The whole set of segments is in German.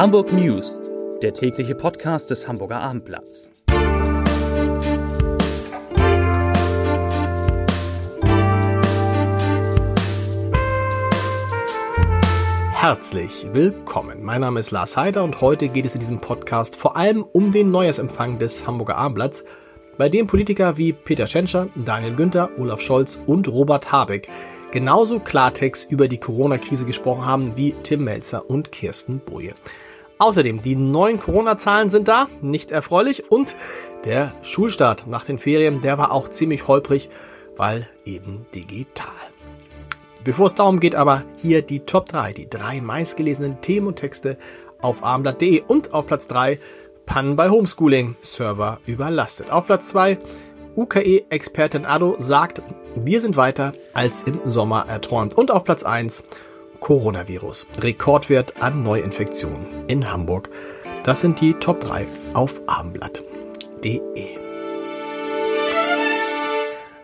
Hamburg News, der tägliche Podcast des Hamburger Abendblatts. Herzlich willkommen. Mein Name ist Lars Heider und heute geht es in diesem Podcast vor allem um den Neujahrsempfang des Hamburger Abendblatts, bei dem Politiker wie Peter Schenscher, Daniel Günther, Olaf Scholz und Robert Habeck genauso Klartext über die Corona-Krise gesprochen haben wie Tim Melzer und Kirsten Boje. Außerdem, die neuen Corona-Zahlen sind da, nicht erfreulich. Und der Schulstart nach den Ferien, der war auch ziemlich holprig, weil eben digital. Bevor es darum geht, aber hier die Top 3, die drei meistgelesenen Themen und Texte auf abendblatt.de und auf Platz 3 Pannen bei Homeschooling, Server überlastet. Auf Platz 2 UKE-Expertin Ado sagt, wir sind weiter als im Sommer erträumt. Und auf Platz 1 Coronavirus. Rekordwert an Neuinfektionen in Hamburg. Das sind die Top 3 auf abendblatt.de.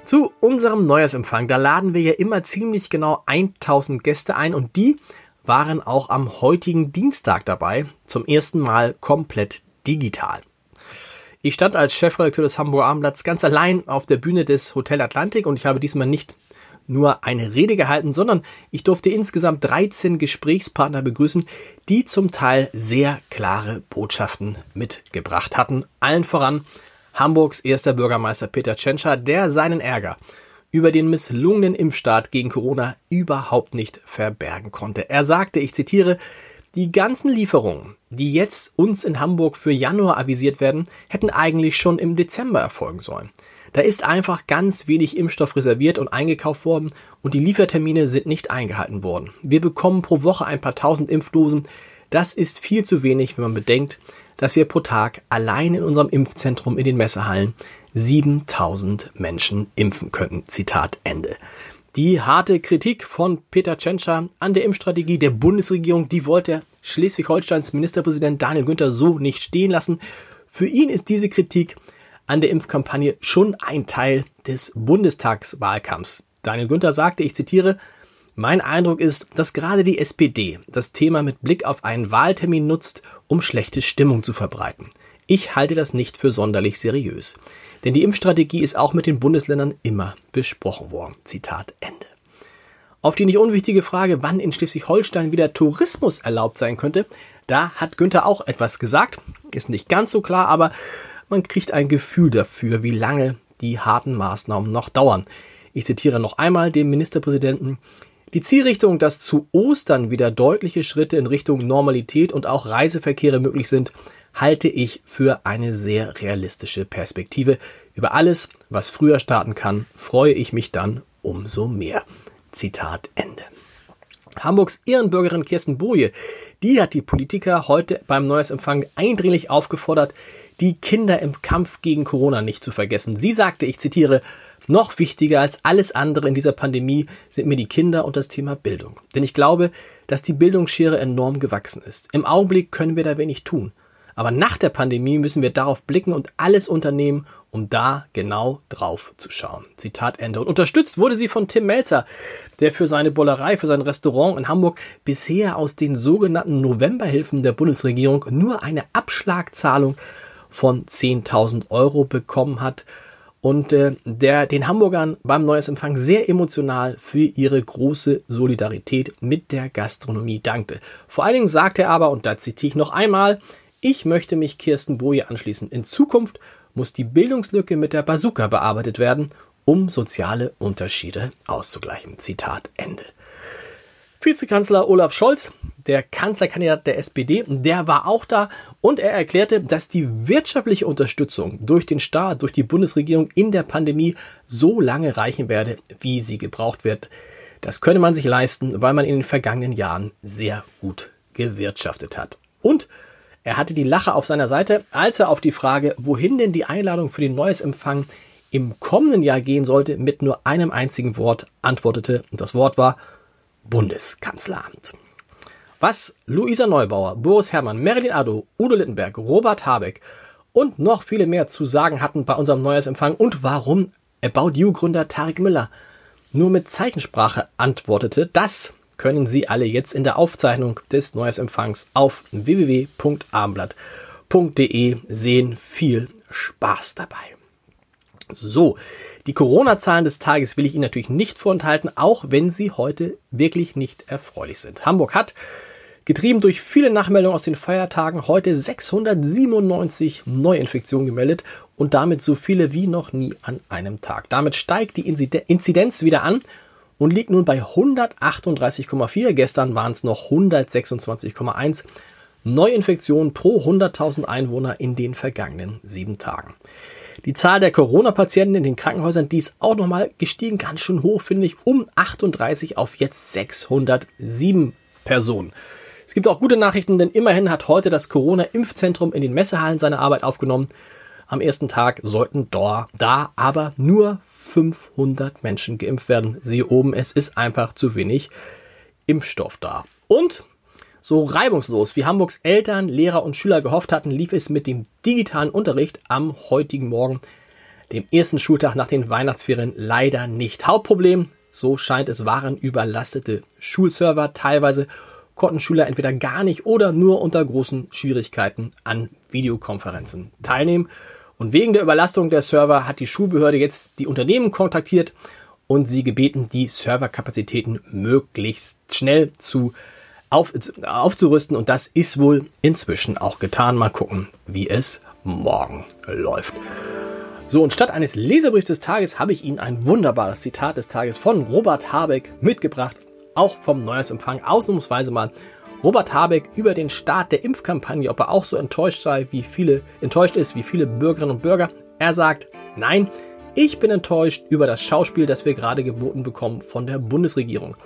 Zu unserem Neujahrsempfang, da laden wir ja immer ziemlich genau 1000 Gäste ein und die waren auch am heutigen Dienstag dabei, zum ersten Mal komplett digital. Ich stand als Chefredakteur des Hamburger Abendblatts ganz allein auf der Bühne des Hotel Atlantik und ich habe diesmal nicht nur eine Rede gehalten, sondern ich durfte insgesamt 13 Gesprächspartner begrüßen, die zum Teil sehr klare Botschaften mitgebracht hatten. Allen voran Hamburgs erster Bürgermeister Peter Tschentscher, der seinen Ärger über den misslungenen Impfstart gegen Corona überhaupt nicht verbergen konnte. Er sagte, ich zitiere, die ganzen Lieferungen, die jetzt uns in Hamburg für Januar avisiert werden, hätten eigentlich schon im Dezember erfolgen sollen. Da ist einfach ganz wenig Impfstoff reserviert und eingekauft worden und die Liefertermine sind nicht eingehalten worden. Wir bekommen pro Woche ein paar tausend Impfdosen. Das ist viel zu wenig, wenn man bedenkt, dass wir pro Tag allein in unserem Impfzentrum in den Messehallen 7000 Menschen impfen könnten. Zitat Ende. Die harte Kritik von Peter Tschentscher an der Impfstrategie der Bundesregierung, die wollte Schleswig-Holsteins Ministerpräsident Daniel Günther so nicht stehen lassen. Für ihn ist diese Kritik an der Impfkampagne schon ein Teil des Bundestagswahlkampfs. Daniel Günther sagte, ich zitiere, mein Eindruck ist, dass gerade die SPD das Thema mit Blick auf einen Wahltermin nutzt, um schlechte Stimmung zu verbreiten. Ich halte das nicht für sonderlich seriös. Denn die Impfstrategie ist auch mit den Bundesländern immer besprochen worden. Zitat Ende. Auf die nicht unwichtige Frage, wann in Schleswig-Holstein wieder Tourismus erlaubt sein könnte, da hat Günther auch etwas gesagt. Ist nicht ganz so klar, aber man kriegt ein Gefühl dafür, wie lange die harten Maßnahmen noch dauern. Ich zitiere noch einmal den Ministerpräsidenten. Die Zielrichtung, dass zu Ostern wieder deutliche Schritte in Richtung Normalität und auch Reiseverkehre möglich sind, halte ich für eine sehr realistische Perspektive. Über alles, was früher starten kann, freue ich mich dann umso mehr. Zitat Ende. Hamburgs Ehrenbürgerin Kirsten Boje, die hat die Politiker heute beim Neujahrsempfang eindringlich aufgefordert, die Kinder im Kampf gegen Corona nicht zu vergessen. Sie sagte, ich zitiere, noch wichtiger als alles andere in dieser Pandemie sind mir die Kinder und das Thema Bildung. Denn ich glaube, dass die Bildungsschere enorm gewachsen ist. Im Augenblick können wir da wenig tun. Aber nach der Pandemie müssen wir darauf blicken und alles unternehmen, um da genau drauf zu schauen. Zitat Ende. Und unterstützt wurde sie von Tim Melzer, der für seine Bollerei, für sein Restaurant in Hamburg bisher aus den sogenannten Novemberhilfen der Bundesregierung nur eine Abschlagzahlung von 10.000 Euro bekommen hat und äh, der den Hamburgern beim Neujahrsempfang sehr emotional für ihre große Solidarität mit der Gastronomie dankte. Vor allen Dingen sagte er aber, und da zitiere ich noch einmal, ich möchte mich Kirsten Boje anschließen. In Zukunft muss die Bildungslücke mit der Bazooka bearbeitet werden, um soziale Unterschiede auszugleichen. Zitat Ende. Vizekanzler Olaf Scholz, der Kanzlerkandidat der SPD, der war auch da und er erklärte, dass die wirtschaftliche Unterstützung durch den Staat, durch die Bundesregierung in der Pandemie so lange reichen werde, wie sie gebraucht wird. Das könne man sich leisten, weil man in den vergangenen Jahren sehr gut gewirtschaftet hat. Und er hatte die Lache auf seiner Seite, als er auf die Frage, wohin denn die Einladung für den Neuesempfang im kommenden Jahr gehen sollte, mit nur einem einzigen Wort antwortete. Und das Wort war Bundeskanzleramt. Was Luisa Neubauer, Boris Herrmann, Marilyn Addo, Udo Littenberg, Robert Habeck und noch viele mehr zu sagen hatten bei unserem Neujahrsempfang und warum About You Gründer Tarek Miller nur mit Zeichensprache antwortete, das können Sie alle jetzt in der Aufzeichnung des Neujahrsempfangs auf www.abendblatt.de sehen. Viel Spaß dabei. So, die Corona-Zahlen des Tages will ich Ihnen natürlich nicht vorenthalten, auch wenn sie heute wirklich nicht erfreulich sind. Hamburg hat, getrieben durch viele Nachmeldungen aus den Feiertagen, heute 697 Neuinfektionen gemeldet und damit so viele wie noch nie an einem Tag. Damit steigt die Inzidenz wieder an und liegt nun bei 138,4. Gestern waren es noch 126,1 Neuinfektionen pro 100.000 Einwohner in den vergangenen sieben Tagen. Die Zahl der Corona-Patienten in den Krankenhäusern, die ist auch nochmal gestiegen, ganz schön hoch, finde ich, um 38 auf jetzt 607 Personen. Es gibt auch gute Nachrichten, denn immerhin hat heute das Corona-Impfzentrum in den Messehallen seine Arbeit aufgenommen. Am ersten Tag sollten da, da aber nur 500 Menschen geimpft werden. Siehe oben, es ist einfach zu wenig Impfstoff da. Und so reibungslos wie Hamburgs Eltern, Lehrer und Schüler gehofft hatten, lief es mit dem digitalen Unterricht am heutigen Morgen, dem ersten Schultag nach den Weihnachtsferien, leider nicht. Hauptproblem, so scheint es, waren überlastete Schulserver. Teilweise konnten Schüler entweder gar nicht oder nur unter großen Schwierigkeiten an Videokonferenzen teilnehmen. Und wegen der Überlastung der Server hat die Schulbehörde jetzt die Unternehmen kontaktiert und sie gebeten, die Serverkapazitäten möglichst schnell zu auf, aufzurüsten. Und das ist wohl inzwischen auch getan. Mal gucken, wie es morgen läuft. So, und statt eines Leserbriefs des Tages habe ich Ihnen ein wunderbares Zitat des Tages von Robert Habeck mitgebracht. Auch vom Neujahrsempfang ausnahmsweise mal Robert Habeck über den Start der Impfkampagne, ob er auch so enttäuscht sei, wie viele enttäuscht ist, wie viele Bürgerinnen und Bürger. Er sagt, nein, ich bin enttäuscht über das Schauspiel, das wir gerade geboten bekommen von der Bundesregierung.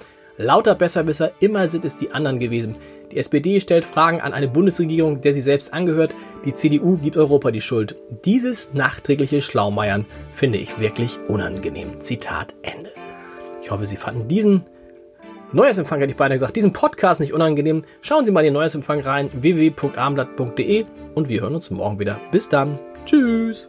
Lauter Besserwisser, immer sind es die anderen gewesen. Die SPD stellt Fragen an eine Bundesregierung, der sie selbst angehört. Die CDU gibt Europa die Schuld. Dieses nachträgliche Schlaumeiern finde ich wirklich unangenehm. Zitat Ende. Ich hoffe, Sie fanden diesen Neuesempfang hätte ich beinahe gesagt, diesen Podcast nicht unangenehm. Schauen Sie mal in den Neuesempfang rein, www.abendblatt.de und wir hören uns morgen wieder. Bis dann. Tschüss.